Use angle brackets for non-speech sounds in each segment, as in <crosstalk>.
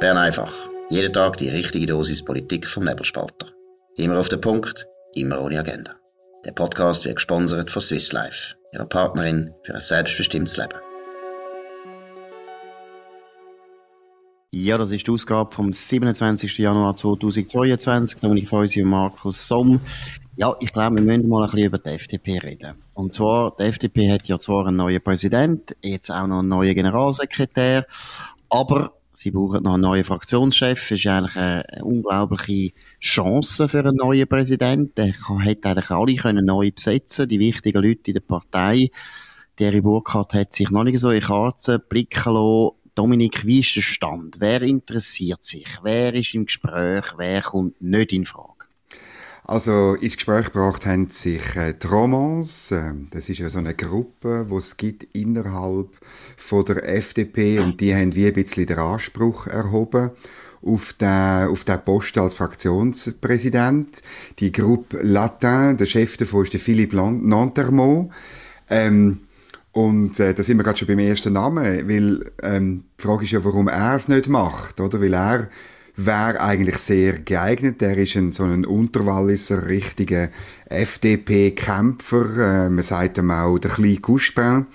Bern einfach. Jeden Tag die richtige Dosis Politik vom Nebelspalter. Immer auf den Punkt, immer ohne Agenda. Der Podcast wird gesponsert von Swiss Life, ihrer Partnerin für ein selbstbestimmtes Leben. Ja, das ist die Ausgabe vom 27. Januar 2022. Dominik und Markus Somm. Ja, ich glaube, wir müssen mal ein bisschen über die FDP reden. Und zwar, die FDP hat ja zwar einen neuen Präsident, jetzt auch noch einen neuen Generalsekretär, aber sie brauchen noch einen neuen Fraktionschef. Das ist eigentlich eine, unglaubliche Chance für einen neuen Präsidenten. Der hätte eigentlich alle können neu besetzen, die wichtigen Leute in der Partei. Thierry Burkhardt hat sich noch nicht so in Karten blicken lassen. Dominik, wie ist der Stand? Wer interessiert sich? Wer ist im Gespräch? Wer kommt nicht in Frage? Also ins Gespräch gebracht haben sich äh, Romans, äh, das ist ja so eine Gruppe, die es gibt innerhalb von der FDP und die haben wie ein bisschen den Anspruch erhoben auf den, auf den Post als Fraktionspräsident. Die Gruppe Latin, der Chef davon ist der Philippe Nantermont. Ähm, und äh, da sind wir gerade schon beim ersten Namen, weil ähm, die Frage ist ja, warum er es nicht macht, oder? Weil er wäre eigentlich sehr geeignet. Er ist ein, so ein Unterwalliser, richtiger FDP-Kämpfer. Äh, man sagt ihm auch der kleine Couspin.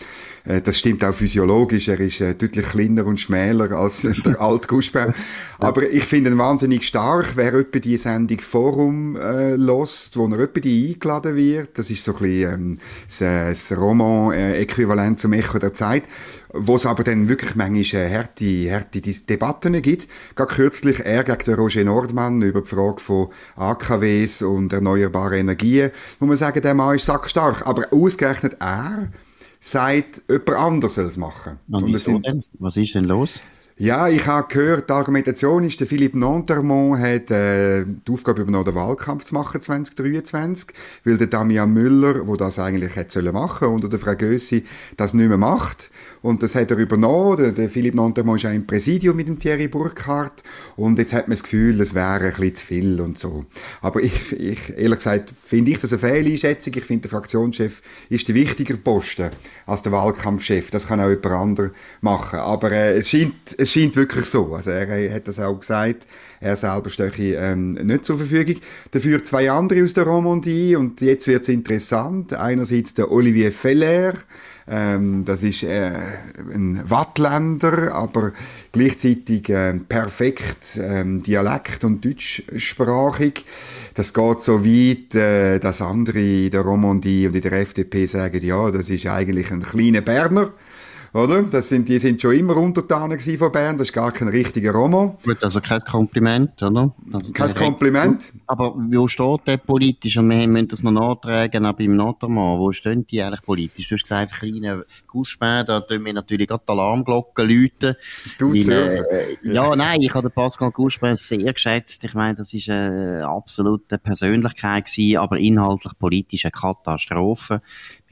Äh, das stimmt auch physiologisch. Er ist äh, deutlich kleiner und schmäler als <laughs> der alte Couspin. Aber ich finde ihn wahnsinnig stark. Wer etwa die Sendung Forum äh, lost, wo er etwa die eingeladen wird, das ist so ein bisschen ähm, das, äh, das Roman-Äquivalent zum Echo der Zeit wo es aber dann wirklich manchmal äh, harte, harte Debatten gibt. Gerade kürzlich er gegen den Roger Nordmann über die Frage von AKWs und erneuerbaren Energien, wo man sagen, der Mann ist sackstark. Aber ausgerechnet er sagt, jemand anderes soll es machen. Und wieso denn? Was ist denn los? Ja, ich habe gehört, die Argumentation ist, der Philippe Nantermont hat äh, die Aufgabe übernommen, den Wahlkampf zu machen 2023, weil der Damian Müller, wo das eigentlich hätte sollen machen und der Frau Gössi das nicht mehr macht. Und das hat er übernommen. Der, der Philippe Nantermont ist auch im Präsidium mit dem Thierry Burkhardt. Und jetzt hat man das Gefühl, es wäre ein bisschen zu viel und so. Aber ich, ich ehrlich gesagt, finde ich das eine Fehleinschätzung. Ich finde, der Fraktionschef ist der wichtiger Posten als der Wahlkampfchef. Das kann auch jemand anderes machen. Aber äh, es scheint, es scheint wirklich so. Also er hat das auch gesagt. Er selber stehe ähm, nicht zur Verfügung. Dafür zwei andere aus der Romandie und jetzt wird es interessant. Einerseits der Olivier Feller. Ähm, das ist äh, ein Wattländer, aber gleichzeitig äh, perfekt äh, Dialekt- und Deutschsprachig. Das geht so weit, äh, dass andere in der Romandie und in der FDP sagen, ja, das ist eigentlich ein kleiner Berner oder? Das sind, die sind schon immer Untertanen von Bern, das ist gar kein richtiger Roman. Gut, also kein Kompliment, oder? Also kein Kompliment. Aber wo steht der politisch? Und wir müssen das noch nachtragen, auch beim Notarmann. Wo stehen die eigentlich politisch? Du hast gesagt, kleine Guschbär, da tun wir natürlich gerade die Alarmglocken läuten. Du weil, äh, Ja, nein, ich habe den Pascal Guschbär sehr geschätzt. Ich meine, das ist eine absolute Persönlichkeit gewesen, aber inhaltlich politisch eine Katastrophe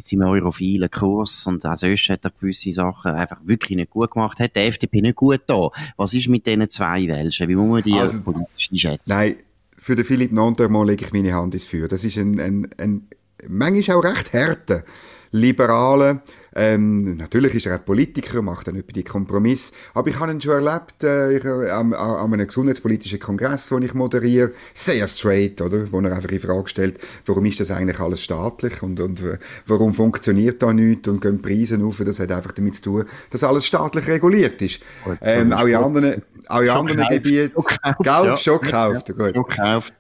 mit seinem europhilen Kurs und auch sonst hat er gewisse Sachen einfach wirklich nicht gut gemacht, hat der FDP nicht gut da. Was ist mit diesen zwei Welschen? Wie muss man die also, politisch einschätzen? Nein, für den Philipp Nontermann lege ich meine Hand ins Feuer. Das ist ein, ein, ein manchmal auch recht härter, liberaler, ähm, natürlich ist er auch Politiker, macht dann nicht die Kompromiss. Aber ich habe ihn schon erlebt äh, ich, äh, an, an einem gesundheitspolitischen Kongress, den ich moderiere. Sehr straight, oder? Wo er einfach in Frage stellt, warum ist das eigentlich alles staatlich und, und äh, warum funktioniert da nichts und gehen Preise auf. Das hat einfach damit zu tun, dass alles staatlich reguliert ist. Gut, ähm, auch in anderen, auch in anderen Gebieten. Geld ja. schon gekauft. Ja, gut. Schon gekauft.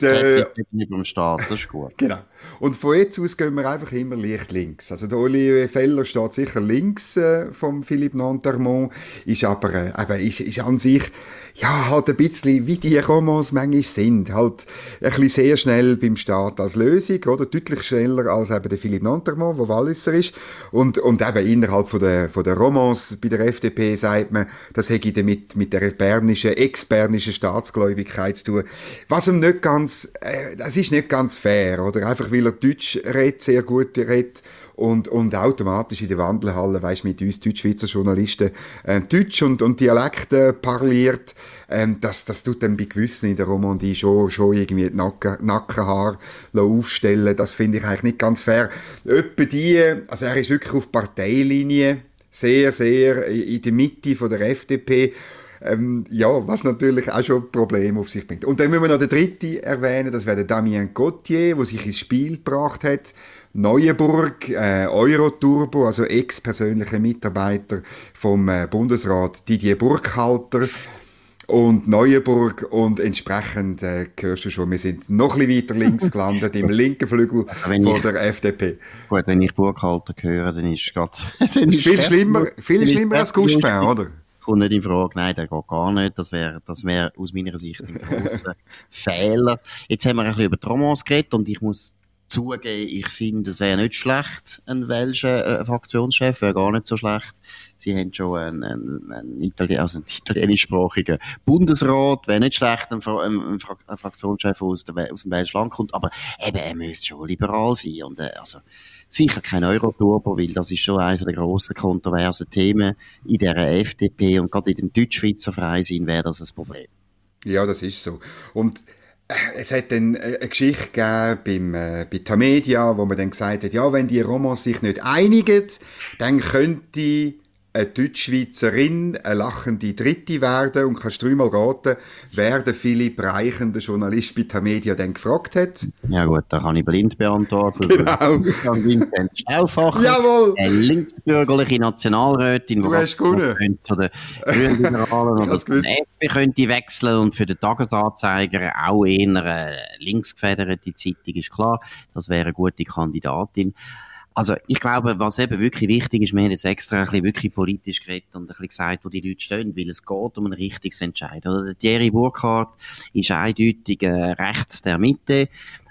Der, nicht beim Staat, das ist gut. <laughs> Genau. Und von jetzt aus gehen wir einfach immer leicht links. Also der Olivier Feller steht sicher links äh, vom Philippe Nantermont, ist aber, äh, aber ist, ist an sich ja, halt ein bisschen wie die Romans manchmal sind. Halt ein bisschen sehr schnell beim Staat als Lösung, oder? Deutlich schneller als eben der Philipp Nantermont, der Walliser ist. Und, und eben innerhalb von der, von der Romans bei der FDP sagt man, das hätte damit mit der bernischen, ex-bernischen Staatsgläubigkeit zu tun. Was ihm nicht ganz, äh, das ist nicht ganz fair, oder? Einfach weil er Deutsch redet, sehr gut redet und, und automatisch in der Wandelhalle, weißt mit uns Deutschschweizer Journalisten äh, Deutsch und, und Dialekte parliert, ähm, das, das tut dann bei gewissen in der Romandie schon, schon irgendwie die Nacken, Nackenhaar aufstellen. Das finde ich eigentlich nicht ganz fair. Etwa die, also er ist wirklich auf Parteilinie, sehr, sehr in der Mitte von der FDP Ähm, ja, was natürlich auch schon Probleme auf sich bringt. Und dann müssen wir noch den dritten erwähnen, das wäre der Damien Gauthier, der sich ins Spiel gebracht hat. Neuenburg, äh, Euroturbo, also ex-persönlicher Mitarbeiter vom äh, Bundesrat Didier Burkhalter und Neuenburg und entsprechend äh, hörst du schon, wir sind noch ein bisschen weiter links gelandet, im <laughs> linken Flügel von ich, der FDP. Gut, wenn ich Burkhalter höre, dann ist es gerade... <laughs> viel schlimmer, viel schlimmer als Guspin, oder? Kommt nicht in Frage. Nein, der geht gar nicht. Das wäre, das wäre aus meiner Sicht ein großer <laughs> Fehler. Jetzt haben wir ein bisschen über Tromans geredet und ich muss zugeben, ich finde, es wäre nicht schlecht, ein welcher äh, Fraktionschef, wäre gar nicht so schlecht. Sie haben schon einen, einen, einen, Itali also einen italienischsprachigen Bundesrat, wäre nicht schlecht, ein, ein, ein Fraktionschef aus, der, aus dem welschen Land kommt, aber eben, er müsste schon liberal sein und äh, also sicher kein Euroturbo, weil das ist schon einer der grossen kontroversen Themen in der FDP und gerade in den Deutschschweizer Freisinn wäre das ein Problem. Ja, das ist so. Und äh, es hat dann äh, eine Geschichte gegeben äh, bei Tamedia, wo man dann gesagt hat, ja, wenn die Romans sich nicht einigen, dann könnte eine Deutschschweizerin, eine lachende Dritte werden und kannst dreimal raten, wer der Philipp Reichen, der Journalist bei Tamedia, dann gefragt hat. Ja gut, da kann ich blind beantworten. Genau. Dann Vincent Stauffacher, Jawohl. eine linksbürgerliche Nationalrätin, du hast gewonnen. zu den Grünliberalen <laughs> oder zur SP könnte wechseln und für den Tagesanzeiger auch eher eine linksgefederte Zeitung, ist klar. Das wäre eine gute Kandidatin. Also ich glaube, was eben wirklich wichtig ist, wir haben jetzt extra ein bisschen wirklich politisch geredet und ein bisschen gesagt, wo die Leute stehen, weil es geht um ein richtiges Entscheid. Oder der Thierry Burkhardt ist eindeutig äh, rechts der Mitte.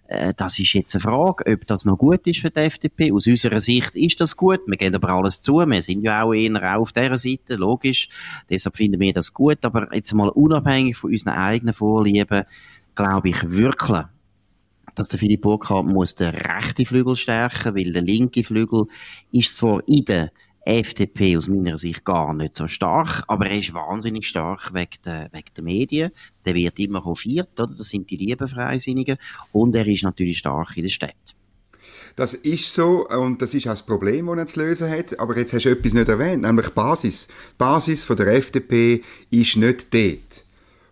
Äh, das ist jetzt eine Frage, ob das noch gut ist für die FDP. Aus unserer Sicht ist das gut. Wir gehen aber alles zu. Wir sind ja auch eher auf dieser Seite, logisch. Deshalb finden wir das gut. Aber jetzt mal unabhängig von unseren eigenen Vorlieben, glaube ich wirklich, dass der Philipp Burkhardt muss den rechten Flügel stärken, weil der linke Flügel ist zwar in der FDP aus meiner Sicht gar nicht so stark, aber er ist wahnsinnig stark wegen der, wegen der Medien. Der wird immer hofiert, oder? Das sind die lieben Freisinnigen. Und er ist natürlich stark in der Stadt. Das ist so und das ist auch das Problem, das er zu lösen hat. Aber jetzt hast du etwas nicht erwähnt, nämlich die Basis. Die Basis von der FDP ist nicht dort,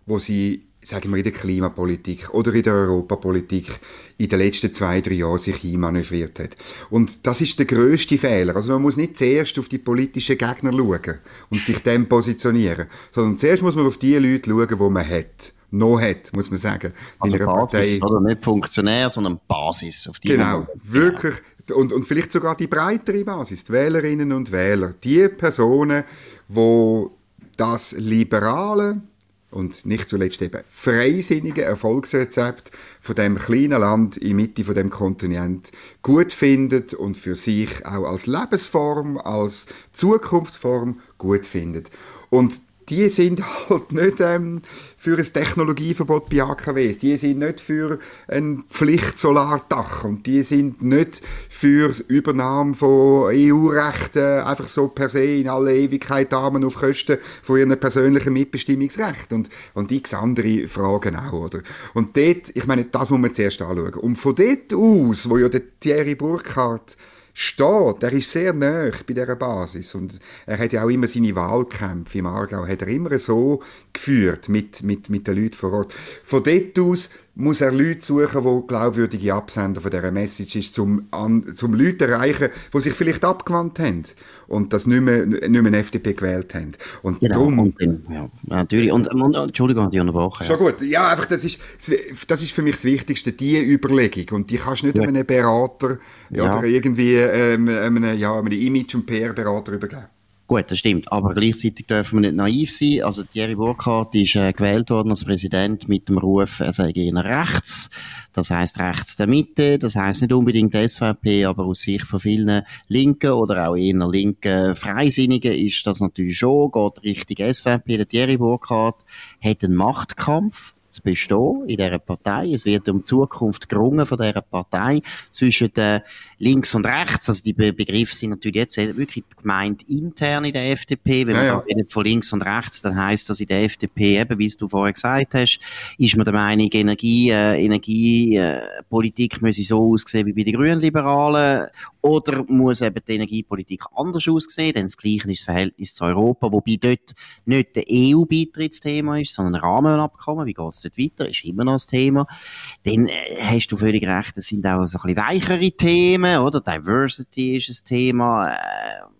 wo sie sagen wir, in der Klimapolitik oder in der Europapolitik in den letzten zwei, drei Jahren sich hinmanövriert hat. Und das ist der größte Fehler. Also man muss nicht zuerst auf die politischen Gegner schauen und sich dem positionieren, sondern zuerst muss man auf die Leute schauen, die man hat noch hat, muss man sagen. Also in Basis, Partei. oder nicht Funktionär, sondern Basis. Auf die genau, wirklich. Und, und vielleicht sogar die breitere Basis, die Wählerinnen und Wähler. Die Personen, die das Liberale, und nicht zuletzt eben freisinnige Erfolgsrezept von dem kleinen Land in Mitte von dem Kontinent gut findet und für sich auch als Lebensform, als Zukunftsform gut findet. Und die sind <laughs> halt nicht ähm, für ein Technologieverbot bei AKWs, die sind nicht für ein Pflichtsolardach und die sind nicht für die Übernahme von EU-Rechten einfach so per se in alle Ewigkeit Damen auf Kosten von ihrem persönlichen Mitbestimmungsrecht und, und x andere Fragen auch, oder? Und dort, ich meine, das muss man zuerst anschauen. Und von dort aus, wo ja der Thierry Burkhardt steht. Er ist sehr nah bei dieser Basis und er hat ja auch immer seine Wahlkämpfe im Aargau, hat er immer so geführt mit, mit, mit den Leuten vor Ort. Von dort aus muss er Leute suchen, die glaubwürdige Absender von dieser Message ist, um, an, zum Leute erreichen, die sich vielleicht abgewandt haben und das nicht mehr, nicht mehr eine FDP gewählt haben. Und genau, darum... Und, ja, natürlich. Und, und, Entschuldigung, die unterbrochen. Schon gut. Ja, einfach, das ist, das ist für mich das Wichtigste, die Überlegung. Und die kannst du nicht ja. einem Berater ja. oder irgendwie ähm, einem, ja, einem Image- und PR-Berater übergeben. Gut, das stimmt. Aber gleichzeitig dürfen wir nicht naiv sein. Also Thierry Burkhardt ist äh, gewählt worden als Präsident mit dem Ruf, er sei eher rechts. Das heißt rechts der Mitte. Das heißt nicht unbedingt SVP, aber aus Sicht von vielen Linken oder auch eher linken Freisinnigen ist das natürlich schon, geht Richtung SVP. Der Thierry Burkhardt hat einen Machtkampf zu bestehen in dieser Partei. Es wird um die Zukunft gerungen von dieser Partei zwischen den links und rechts. Also die Begriffe sind natürlich jetzt wirklich gemeint intern in der FDP. Wenn ja, man ja. von links und rechts, dann heißt das in der FDP eben, wie du vorher gesagt hast, ist man der Meinung, Energie, äh, Energiepolitik äh, müsse so aussehen wie bei den Grünen Liberalen oder muss eben die Energiepolitik anders aussehen? Denn das Gleiche ist das Verhältnis zu Europa, wobei dort nicht der EU-Beitrittsthema ist, sondern ein Rahmenabkommen. Wie geht es dort weiter? Ist immer noch das Thema. Dann äh, hast du völlig recht, es sind auch so ein bisschen weichere Themen, oder? Diversity ist ein Thema. Äh,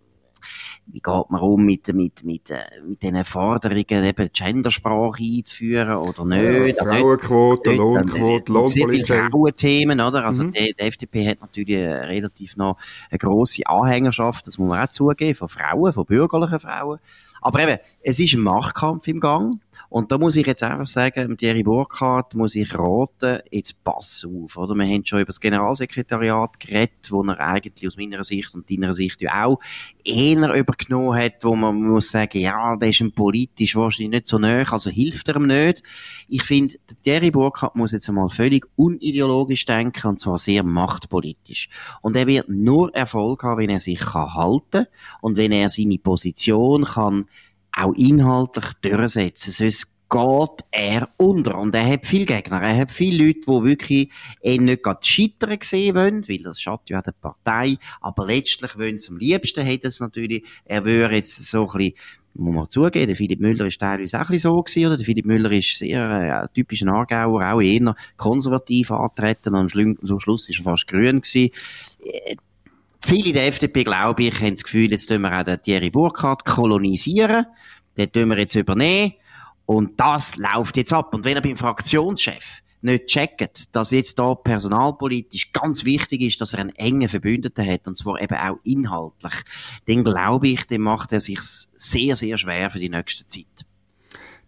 wie geht man um mit, mit, mit, äh, mit diesen Forderungen, eben Gendersprache einzuführen oder nicht? Ja, Frauenquote, nicht, Lohnquote, Lohnpolizei. Frauenthemen, oder? Also mhm. die, die, FDP hat natürlich relativ noch eine grosse Anhängerschaft, das muss man auch zugeben, von Frauen, von bürgerlichen Frauen. Aber eben, es ist ein Machtkampf im Gang. Und da muss ich jetzt einfach sagen, Thierry Burkhardt muss ich raten, jetzt pass auf, oder? Wir haben schon über das Generalsekretariat geredet, wo er eigentlich aus meiner Sicht und deiner Sicht ja auch eher übergenommen hat, wo man muss sagen, ja, der ist ein politisch wahrscheinlich nicht so nahe, also hilft er ihm nicht. Ich finde, Thierry Burkhardt muss jetzt einmal völlig unideologisch denken, und zwar sehr machtpolitisch. Und er wird nur Erfolg haben, wenn er sich kann halten und wenn er seine Position kann auch inhaltlich durchsetzen. Sonst geht er unter. Und er hat viele Gegner. Er hat viele Leute, die wirklich ihn nicht gerade scheitern sehen wollen, weil das schadet ja der Partei. Aber letztlich wollen sie am liebsten, hätte es natürlich, er würde jetzt so ein bisschen muss man zugeben, der Philipp Müller ist teilweise auch ein bisschen so gewesen, oder? Der Philipp Müller ist sehr äh, typisch Aargauer, auch eher konservativ antreten, und am Schluss ist er fast grün gewesen. Viele der FDP, glaube ich, haben das Gefühl, jetzt tun wir auch den Thierry Burkhardt kolonisieren. Den tun wir jetzt übernehmen. Und das läuft jetzt ab. Und wenn er beim Fraktionschef nicht checkt, dass jetzt da personalpolitisch ganz wichtig ist, dass er einen engen Verbündeten hat, und zwar eben auch inhaltlich, dann glaube ich, dann macht er sich sehr, sehr schwer für die nächste Zeit.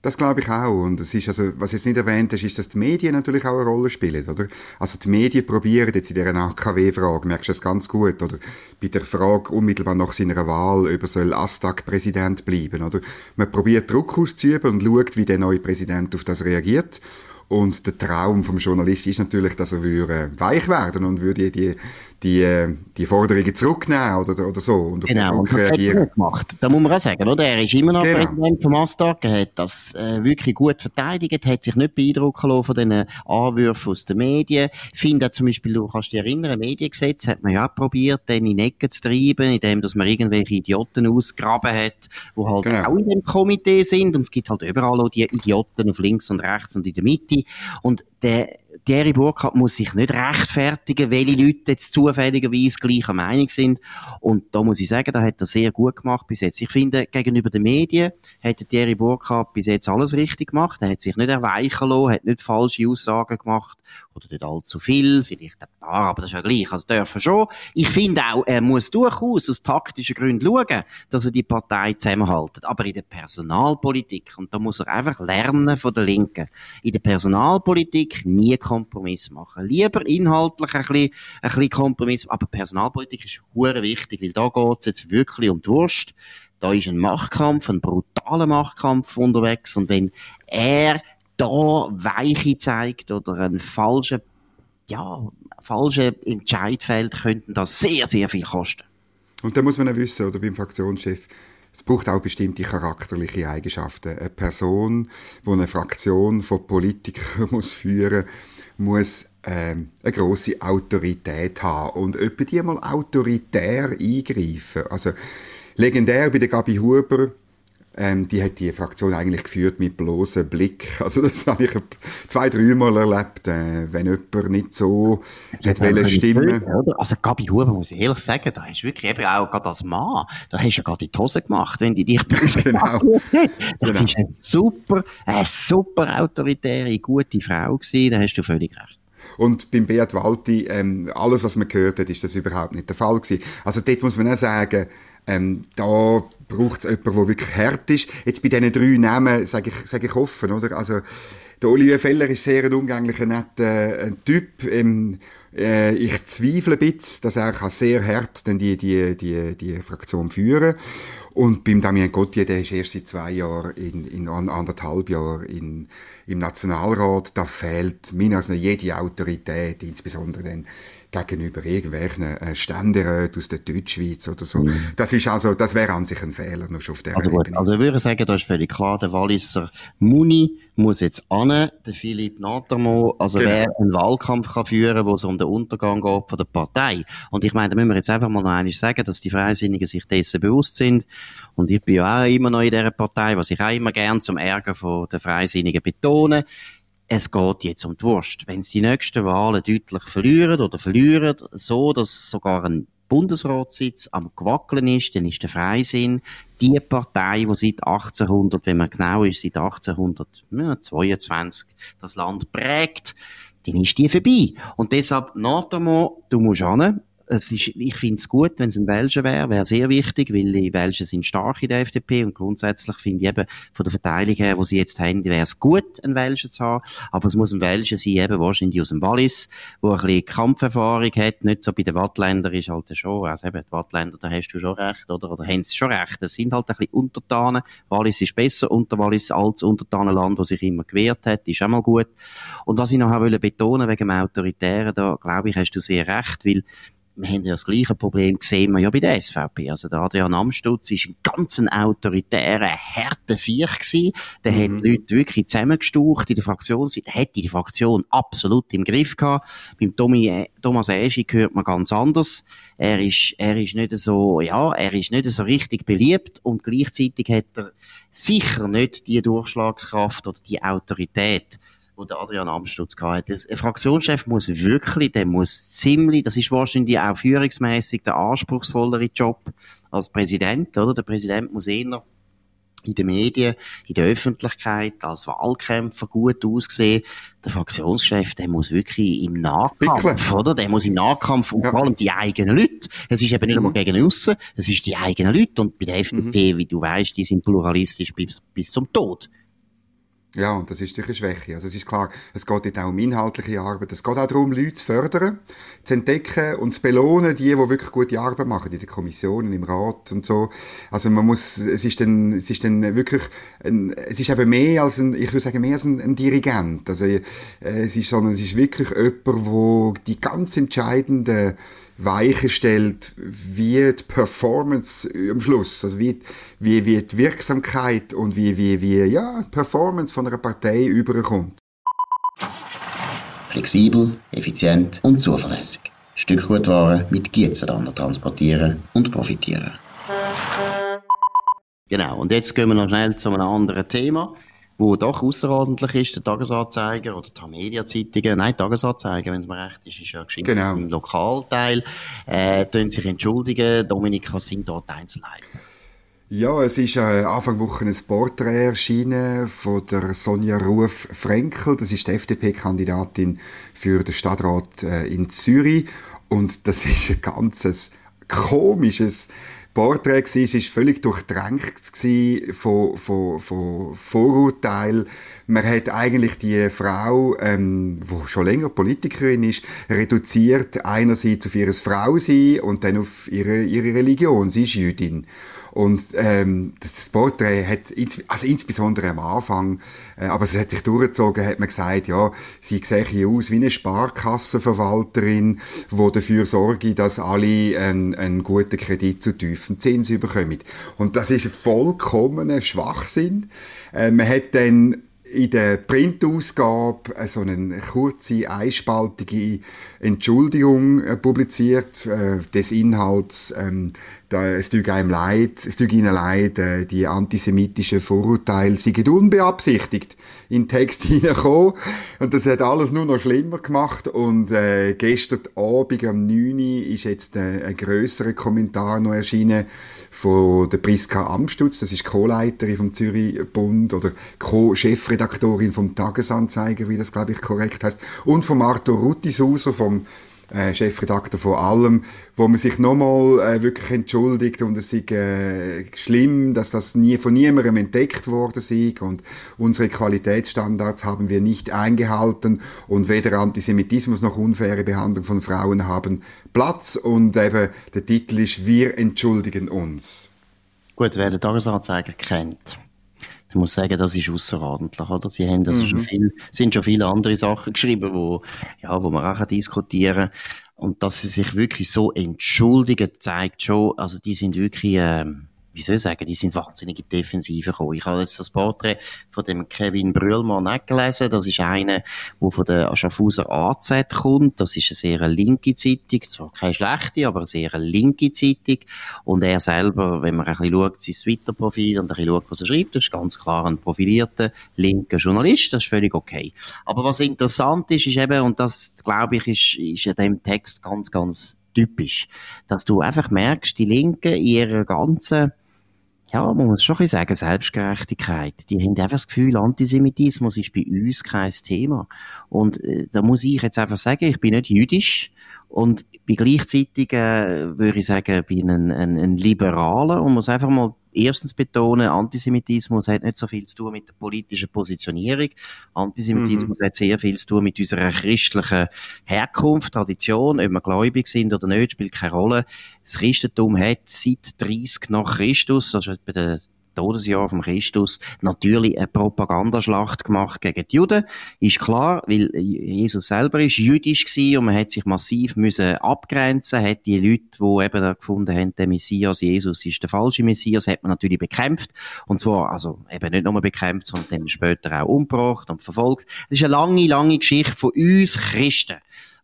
Das glaube ich auch. Und es ist also, was jetzt nicht erwähnt ist, ist, dass die Medien natürlich auch eine Rolle spielen, oder? Also die Medien probieren jetzt in dieser AKW-Frage, merkst du das ganz gut, oder? Bei der Frage unmittelbar nach seiner Wahl, über soll Astag Präsident bleiben, oder? Man probiert Druck auszuüben und schaut, wie der neue Präsident auf das reagiert. Und der Traum vom Journalist ist natürlich, dass er würde weich werden und würde die die, die Forderungen zurücknehmen oder, oder so und auf genau, den Druck reagieren. Gemacht. Da muss man auch sagen, oder? Er ist immer noch genau. Präsident vom Astag, er hat das äh, wirklich gut verteidigt, hat sich nicht beeindrucken lassen von den Anwürfen aus den Medien. Ich finde zum Beispiel, du kannst dich erinnern, Mediengesetz hat man ja auch probiert, den in Ecken zu treiben, indem dass man irgendwelche Idioten ausgraben hat, die halt genau. auch in dem Komitee sind und es gibt halt überall auch die Idioten auf links und rechts und in der Mitte und der Thierry Burkhardt muss sich nicht rechtfertigen, welche Leute jetzt zufälligerweise gleicher Meinung sind. Und da muss ich sagen, da hat er sehr gut gemacht bis jetzt. Ich finde, gegenüber den Medien hat Thierry Burkhardt bis jetzt alles richtig gemacht. Er hat sich nicht erweichen lassen, hat nicht falsche Aussagen gemacht oder nicht allzu viel, vielleicht ein paar, aber das ist ja gleich, also dürfen schon. Ich finde auch, er muss durchaus aus taktischen Gründen schauen, dass er die Partei zusammenhaltet, aber in der Personalpolitik, und da muss er einfach lernen von der Linken, in der Personalpolitik nie Kompromiss machen. Lieber inhaltlich ein bisschen, ein bisschen Kompromiss, aber Personalpolitik ist hure wichtig, weil da geht es jetzt wirklich um die Wurst. Da ist ein Machtkampf, ein brutaler Machtkampf unterwegs und wenn er da Weiche zeigt oder einen falschen, ja, falschen Entscheid fällt, könnten das sehr, sehr viel kosten. Und da muss man ja wissen, oder beim Fraktionschef, es braucht auch bestimmte charakterliche Eigenschaften. Eine Person, die eine Fraktion von Politikern <laughs> muss führen muss, ähm, eine große Autorität haben und etwa die mal autoritär eingreifen. Also legendär bei der Gabi Huber ähm, die hat die Fraktion eigentlich geführt mit bloßem Blick. <laughs> Also das habe ich zwei, dreimal erlebt, äh, wenn jemand nicht so hat wollen stimmen. Oder? Also Gabi Huber, muss ich ehrlich sagen, da hast du wirklich eben auch gerade als Mann, da hast du ja gerade in die Hose gemacht, wenn die dich <laughs> genau. Das genau. ist eine super, eine super autoritäre, gute Frau gewesen, da hast du völlig recht. Und beim Beat Walti, ähm, alles, was man gehört hat, ist das überhaupt nicht der Fall gewesen. Also dort muss man auch sagen, ähm, da braucht es jemanden, der wirklich hart ist. Jetzt bei diesen drei Namen sage ich, sag ich offen, oder? Also, der Olivier Feller ist sehr ein umgänglicher, netter äh, Typ. Ähm, äh, ich zweifle ein bisschen, dass er kann sehr hart dann die, die, die, die Fraktion führen Und beim Damien Gauthier, der ist erst seit zwei Jahren, in, in anderthalb Jahren in, im Nationalrat. Da fehlt nach jede Autorität, insbesondere dann gegenüber irgendwelchen äh, Ständeräten aus der Deutschschweiz oder so. Mhm. Das ist also, das wäre an sich ein Fehler noch auf der also gut, Ebene. Also ich würde sagen, da ist völlig klar, der Walliser Muni muss jetzt an, der Philipp Natermo, also genau. wer einen Wahlkampf kann führen, wo es um den Untergang geht von der Partei. Und ich meine, da müssen wir jetzt einfach mal noch einmal sagen, dass die Freisinnigen sich dessen bewusst sind. Und ich bin ja auch immer noch in dieser Partei, was ich auch immer gern zum Ärger von der Freisinnigen betone es geht jetzt um die Wurst. Wenn sie die nächsten Wahlen deutlich verlieren oder verlieren, so dass sogar ein Bundesratssitz am Gewackeln ist, dann ist der Freisinn die Partei, die seit 1800, wenn man genau ist, seit 1822 das Land prägt, dann ist die vorbei. Und deshalb, Natamo, du musst hin, es ist, ich finde es gut, wenn es ein Welschen wäre, wäre sehr wichtig, weil die Welschen sind stark in der FDP und grundsätzlich finde ich eben von der Verteilung her, wo sie jetzt haben, wäre es gut, einen Welschen zu haben, aber es muss ein Welschen sein, eben wahrscheinlich aus dem Wallis, wo ein bisschen Kampferfahrung hat, nicht so bei den Wattländern ist halt schon, also eben die Wattländer, da hast du schon recht, oder, oder haben sie schon recht, es sind halt ein bisschen Untertanen, Wallis ist besser, unter Wallis als Untertanenland, das sich immer gewehrt hat, ist auch mal gut. Und was ich noch betonen wegen dem Autoritären, da glaube ich, hast du sehr recht, weil wir haben ja das gleiche Problem gesehen ja bei der SVP. Also der Adrian Amstutz ist ein ganz autoritärer, harter Sieg gewesen. Der mhm. hat Leute wirklich zusammengestaucht in der Fraktion. Hat die Fraktion absolut im Griff gehabt. Beim Tommy, äh, Thomas Eschi hört man ganz anders. Er ist, er ist nicht so, ja, er ist nicht so richtig beliebt und gleichzeitig hat er sicher nicht die Durchschlagskraft oder die Autorität, wo der Adrian Amstutz hatte. Ein Fraktionschef muss wirklich, der muss ziemlich, das ist wahrscheinlich auch führungsmäßig der anspruchsvollere Job als Präsident, oder? Der Präsident muss eher in den Medien, in der Öffentlichkeit, als Wahlkämpfer gut aussehen. Der Fraktionschef, der muss wirklich im Nahkampf, wirklich? oder? Der muss im Nahkampf und ja. vor allem die eigenen Leute. Es ist eben nicht mhm. nur gegen aussen, es ist die eigenen Leute. Und bei der FDP, mhm. wie du weißt, die sind pluralistisch bis, bis zum Tod. Ja, und das ist natürlich eine Schwäche. Also es ist klar, es geht nicht auch um inhaltliche Arbeit. Es geht auch darum, Leute zu fördern, zu entdecken und zu belohnen, die, die wirklich gute Arbeit machen, in den Kommissionen, im Rat und so. Also man muss, es ist dann, es ist dann wirklich, ein, es ist eben mehr als ein, ich würde sagen, mehr als ein, ein Dirigent. Also äh, es ist, sondern es ist wirklich jemand, wo die ganz entscheidenden Weiche stellt, wie die Performance am Schluss, also wie, wie, wie die Wirksamkeit und wie, wie, wie ja, die Performance von einer Partei überkommt. Flexibel, effizient und zuverlässig. Stückgutware mit Gietzenlander transportieren und profitieren. Genau, und jetzt gehen wir noch schnell zu einem anderen Thema wo doch außerordentlich ist, der Tagesanzeiger oder die Media-Zeitungen, nein, Tagesanzeiger, wenn es mir recht ist, ist ja geschrieben genau. im Lokalteil, äh, tun sich entschuldigen. Dominik, was sind dort Einzelheiten? Ja, es ist äh, Anfang Woche ein Porträt erschienen von der Sonja Ruf-Frenkel. Das ist die FDP-Kandidatin für den Stadtrat äh, in Zürich. Und das <laughs> ist ein ganzes komisches Porträt war, war völlig durchdrängt von, von, von Vorurteilen. Man hat eigentlich die Frau, ähm, die schon länger Politikerin ist, reduziert einerseits auf ihr Frausein und dann auf ihre, ihre Religion. Sie ist Jüdin. Und ähm, das Porträt hat, also insbesondere am Anfang, äh, aber es hat sich durchgezogen, hat man gesagt, ja, sie sehe aus wie eine Sparkassenverwalterin, die dafür sorgt, dass alle einen, einen guten Kredit zu tiefen Zins bekommen. Und das ist ein vollkommener Schwachsinn. Äh, man hat dann in der Printausgabe so eine kurze, einspaltige Entschuldigung äh, publiziert, äh, des Inhalts, ähm, da, es tut einem leid, es tut ihnen leid, äh, die antisemitischen Vorurteile sind unbeabsichtigt in den Text <laughs> hineingekommen. Und das hat alles nur noch schlimmer gemacht. Und äh, gestern Abend am 9. ist jetzt äh, ein grösserer Kommentar noch erschienen von der Priska Amstutz, das ist Co-Leiterin vom Zürich Bund oder Co-Chefredaktorin vom Tagesanzeiger, wie das glaube ich korrekt heißt, und von Arthur Ruttishauser vom äh, Chefredakteur von allem, wo man sich nochmal äh, wirklich entschuldigt und es ist äh, schlimm, dass das nie von niemandem entdeckt worden ist und unsere Qualitätsstandards haben wir nicht eingehalten und weder Antisemitismus noch unfaire Behandlung von Frauen haben Platz und eben der Titel ist Wir entschuldigen uns. Gut, wer den Tagesanzeiger kennt, ich muss sagen, das ist außerordentlich, oder? Sie haben das mhm. schon viel, sind schon viele andere Sachen geschrieben, wo, ja, wo man auch diskutieren kann. Und dass sie sich wirklich so entschuldigen, zeigt schon, also die sind wirklich, ähm, wie soll ich sagen, die sind wahnsinnig in die Defensive gekommen. Ich habe jetzt das Porträt von dem Kevin Brühlmann auch gelesen. Das ist einer, der von der Schaffhauser AZ kommt. Das ist eine sehr linke Zeitung. Zwar keine schlechte, aber eine sehr linke Zeitung. Und er selber, wenn man ein bisschen schaut, sein Twitter-Profil und ein bisschen schaut, was er schreibt, ist ganz klar ein profilierter linker Journalist. Das ist völlig okay. Aber was interessant ist, ist eben, und das, glaube ich, ist, ist in dem Text ganz, ganz typisch, dass du einfach merkst, die Linken in ihrer ganzen ja, man muss schon sagen, Selbstgerechtigkeit. Die haben einfach das Gefühl, Antisemitismus ist bei uns kein Thema. Und äh, da muss ich jetzt einfach sagen, ich bin nicht jüdisch und bin gleichzeitig, äh, würde ich sagen, bin ein, ein, ein Liberaler und muss einfach mal erstens betonen, Antisemitismus hat nicht so viel zu tun mit der politischen Positionierung. Antisemitismus mhm. hat sehr viel zu tun mit unserer christlichen Herkunft, Tradition, ob wir gläubig sind oder nicht, spielt keine Rolle. Das Christentum hat seit 30 nach Christus, also bei der Todesjahr vom Christus natürlich eine Propagandaschlacht gemacht gegen die Juden. Ist klar, weil Jesus selber ist jüdisch gewesen und man hat sich massiv müssen abgrenzen, hat die Leute, die eben gefunden haben, der Messias Jesus ist der falsche Messias, hat man natürlich bekämpft. Und zwar, also eben nicht nur bekämpft, sondern dann später auch umgebracht und verfolgt. Das ist eine lange, lange Geschichte von uns Christen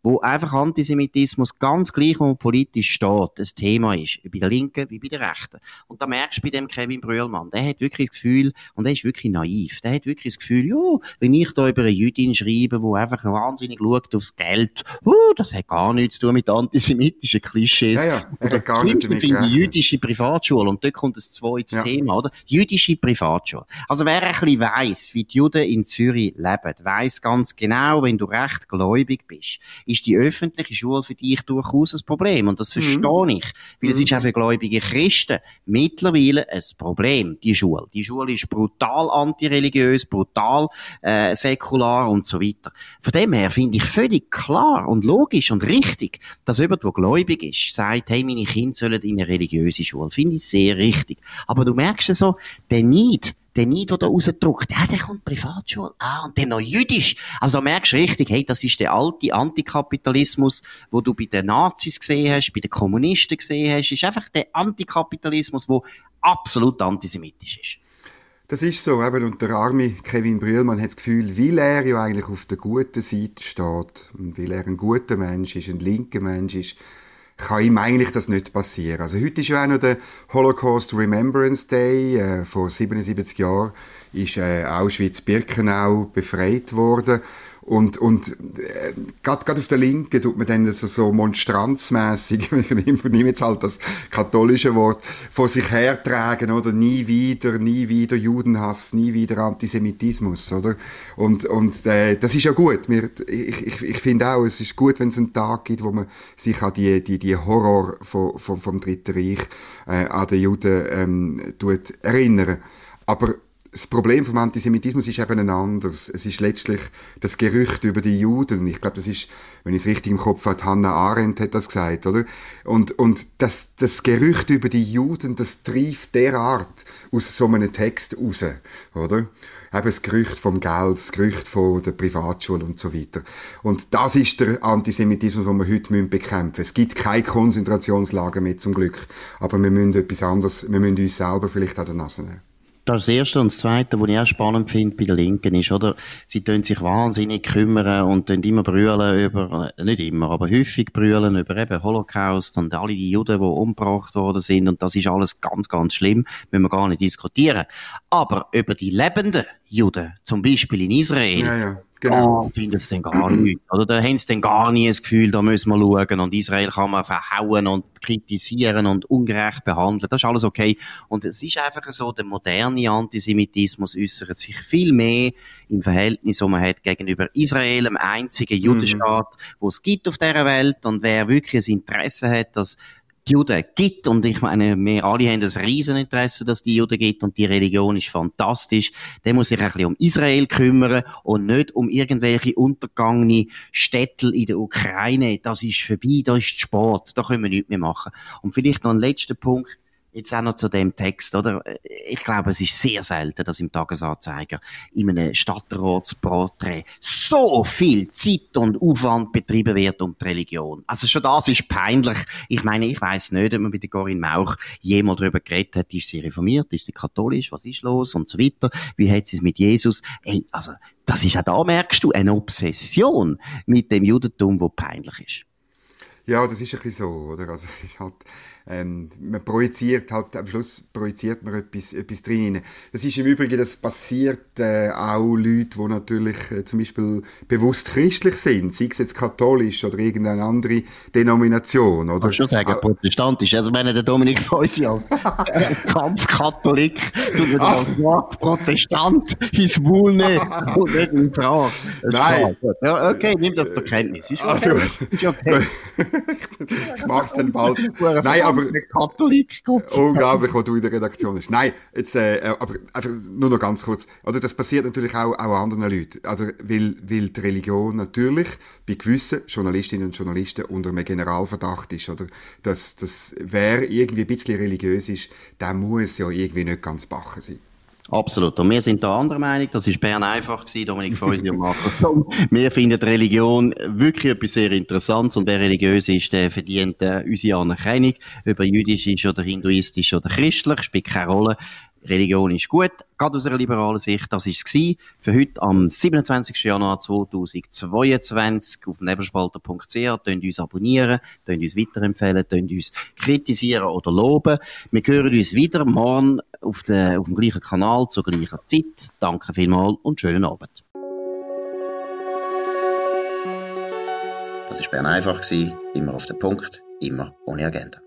wo einfach Antisemitismus ganz gleich, wo man politisch steht, ein Thema ist. Bei der Linken wie bei der Rechten. Und da merkst du bei dem Kevin Brühlmann, der hat wirklich das Gefühl, und der ist wirklich naiv, der hat wirklich das Gefühl, ja, wenn ich da über eine Jüdin schreibe, wo einfach wahnsinnig schaut aufs Geld, oh, das hat gar nichts zu tun mit antisemitischen Klischees. Ja, ja, er hat gar nichts damit finde jüdische Privatschule, und dort kommt das zweite ja. Thema, oder? Jüdische Privatschule. Also wer ein bisschen weiss, wie die Juden in Zürich leben, weiss ganz genau, wenn du recht gläubig bist, ist die öffentliche Schule für dich durchaus ein Problem. Und das mhm. verstehe ich. Weil mhm. es ist auch für gläubige Christen mittlerweile ein Problem, die Schule. Die Schule ist brutal antireligiös, brutal äh, säkular und so weiter. Von dem her finde ich völlig klar und logisch und richtig, dass jemand, der gläubig ist, sagt, hey, meine Kinder sollen in eine religiöse Schule. Finde ich sehr richtig. Aber du merkst ja so, der Neid, der Neid, der da rausdruckt, ja, der kommt Privatschule, ah, und dann noch jüdisch. Also da merkst du richtig, hey, das ist der alte Antikapitalismus, wo du bei den Nazis gesehen hast, bei den Kommunisten gesehen hast, ist einfach der Antikapitalismus, wo absolut antisemitisch ist. Das ist so, eben, und der arme Kevin Brühlmann hat das Gefühl, weil er ja eigentlich auf der guten Seite steht, und weil er ein guter Mensch ist, ein linker Mensch ist, kann ihm eigentlich das nicht passieren. Also heute ist ja auch noch der Holocaust Remembrance Day. Äh, vor 77 Jahren ist äh, Auschwitz-Birkenau befreit worden. Und, und äh, gerade auf der Linken tut man dann so, so monstranzmässig, <laughs> ich nehme jetzt halt das katholische Wort, vor sich hertragen, oder? Nie wieder, nie wieder Judenhass, nie wieder Antisemitismus, oder? Und, und äh, das ist ja gut. Wir, ich ich, ich finde auch, es ist gut, wenn es einen Tag gibt, wo man sich an die, die, die Horror vom, vom, vom Dritten Reich, äh, an den Juden ähm, tut erinnern. Aber das Problem vom Antisemitismus ist eben ein anderes. Es ist letztlich das Gerücht über die Juden. Ich glaube, das ist, wenn ich es richtig im Kopf habe, Hannah Arendt hat das gesagt, oder? Und, und das, das Gerücht über die Juden, das trieft derart aus so einem Text raus, oder? Eben das Gerücht vom Geld, das Gerücht von der Privatschule und so weiter. Und das ist der Antisemitismus, den wir heute bekämpfen müssen. Es gibt keine Konzentrationslager mehr zum Glück. Aber wir müssen etwas anderes, wir müssen uns selber vielleicht an der Nase nehmen das Erste. Und das Zweite, was ich auch spannend finde bei der Linken, ist, oder, sie tun sich wahnsinnig kümmern und tun immer brüllen über, äh, nicht immer, aber häufig brüllen über eben Holocaust und alle die Juden, die umgebracht worden sind. Und das ist alles ganz, ganz schlimm, müssen wir gar nicht diskutieren. Aber über die lebenden Juden, zum Beispiel in Israel, ja, ja Genau. Da finden sie dann gar nicht. <clears throat> Oder da haben sie dann gar nie das Gefühl, da müssen wir schauen. Und Israel kann man verhauen und kritisieren und ungerecht behandeln. Das ist alles okay. Und es ist einfach so, der moderne Antisemitismus äußert sich viel mehr im Verhältnis, das man hat gegenüber Israel, dem einzigen Judenstaat, mhm. wo es gibt auf dieser Welt. Und wer wirklich ein Interesse hat, dass Juden gibt. Und ich meine, wir alle haben das Rieseninteresse, dass die Juden gibt und die Religion ist fantastisch. Der muss sich ein bisschen um Israel kümmern und nicht um irgendwelche untergangene Städte in der Ukraine. Das ist vorbei, da ist Sport, da können wir nichts mehr machen. Und vielleicht noch ein letzter Punkt. Jetzt auch noch zu dem Text, oder? Ich glaube, es ist sehr selten, dass im Tagesanzeiger in einem Stadtratsporträt so viel Zeit und Aufwand betrieben wird um die Religion. Also schon das ist peinlich. Ich meine, ich weiß nicht, ob man mit der Corinne Mauch jemals darüber geredet hat, ist sie reformiert, ist sie katholisch, was ist los und so weiter. Wie hat sie es mit Jesus? Ey, also, das ist auch da, merkst du, eine Obsession mit dem Judentum, wo peinlich ist. Ja, das ist ein bisschen so, oder? Also, <laughs> ist halt, ähm, man projiziert halt, am Schluss projiziert man etwas, etwas drin. Das ist im Übrigen, das passiert äh, auch Leute, die natürlich äh, zum Beispiel bewusst christlich sind, sei es jetzt katholisch oder irgendeine andere Denomination. Oder? Ich schon sagen, protestantisch. Also, meine, der Dominik <laughs> Feusi als Kampfkatholik tut das Wort Protestant ins Maul nehmen und nicht in Frage. Nein. Ja, okay, nimm das zur Kenntnis. Ist okay. Also, ist okay. <laughs> ich mach's dann bald. <laughs> Nein, aber Katholik. Unglaublich, was du in der Redaktion hast. Nein, jetzt, äh, aber einfach nur noch ganz kurz. Oder das passiert natürlich auch, auch anderen Leuten. Also, weil, weil die Religion natürlich bei gewissen Journalistinnen und Journalisten unter einem Generalverdacht ist. Oder dass, dass wer irgendwie ein bisschen religiös ist, der muss ja irgendwie nicht ganz bachen sein. Absolut. Und wir sind da anderer Meinung. Das ist Bern einfach gewesen, Dominik Feusi und Markus Wir finden Religion wirklich etwas sehr Interessantes und wer religiös ist, der verdient äh, unsere Anerkennung. Ob er jüdisch ist oder hinduistisch oder christlich, spielt keine Rolle. Religion ist gut, gerade aus einer liberalen Sicht. Das war es für heute am 27. Januar 2022 auf nebelspalter.ch. Könnt uns abonnieren, könnt uns weiterempfehlen, könnt uns kritisieren oder loben. Wir hören uns wieder morgen auf, der, auf dem gleichen Kanal zur gleichen Zeit. Danke vielmals und schönen Abend. Das war Bern einfach, immer auf den Punkt, immer ohne Agenda.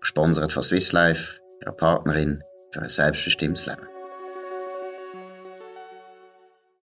Gesponsert von Swiss Life, ihrer Partnerin für ein selbstbestimmtes Leben.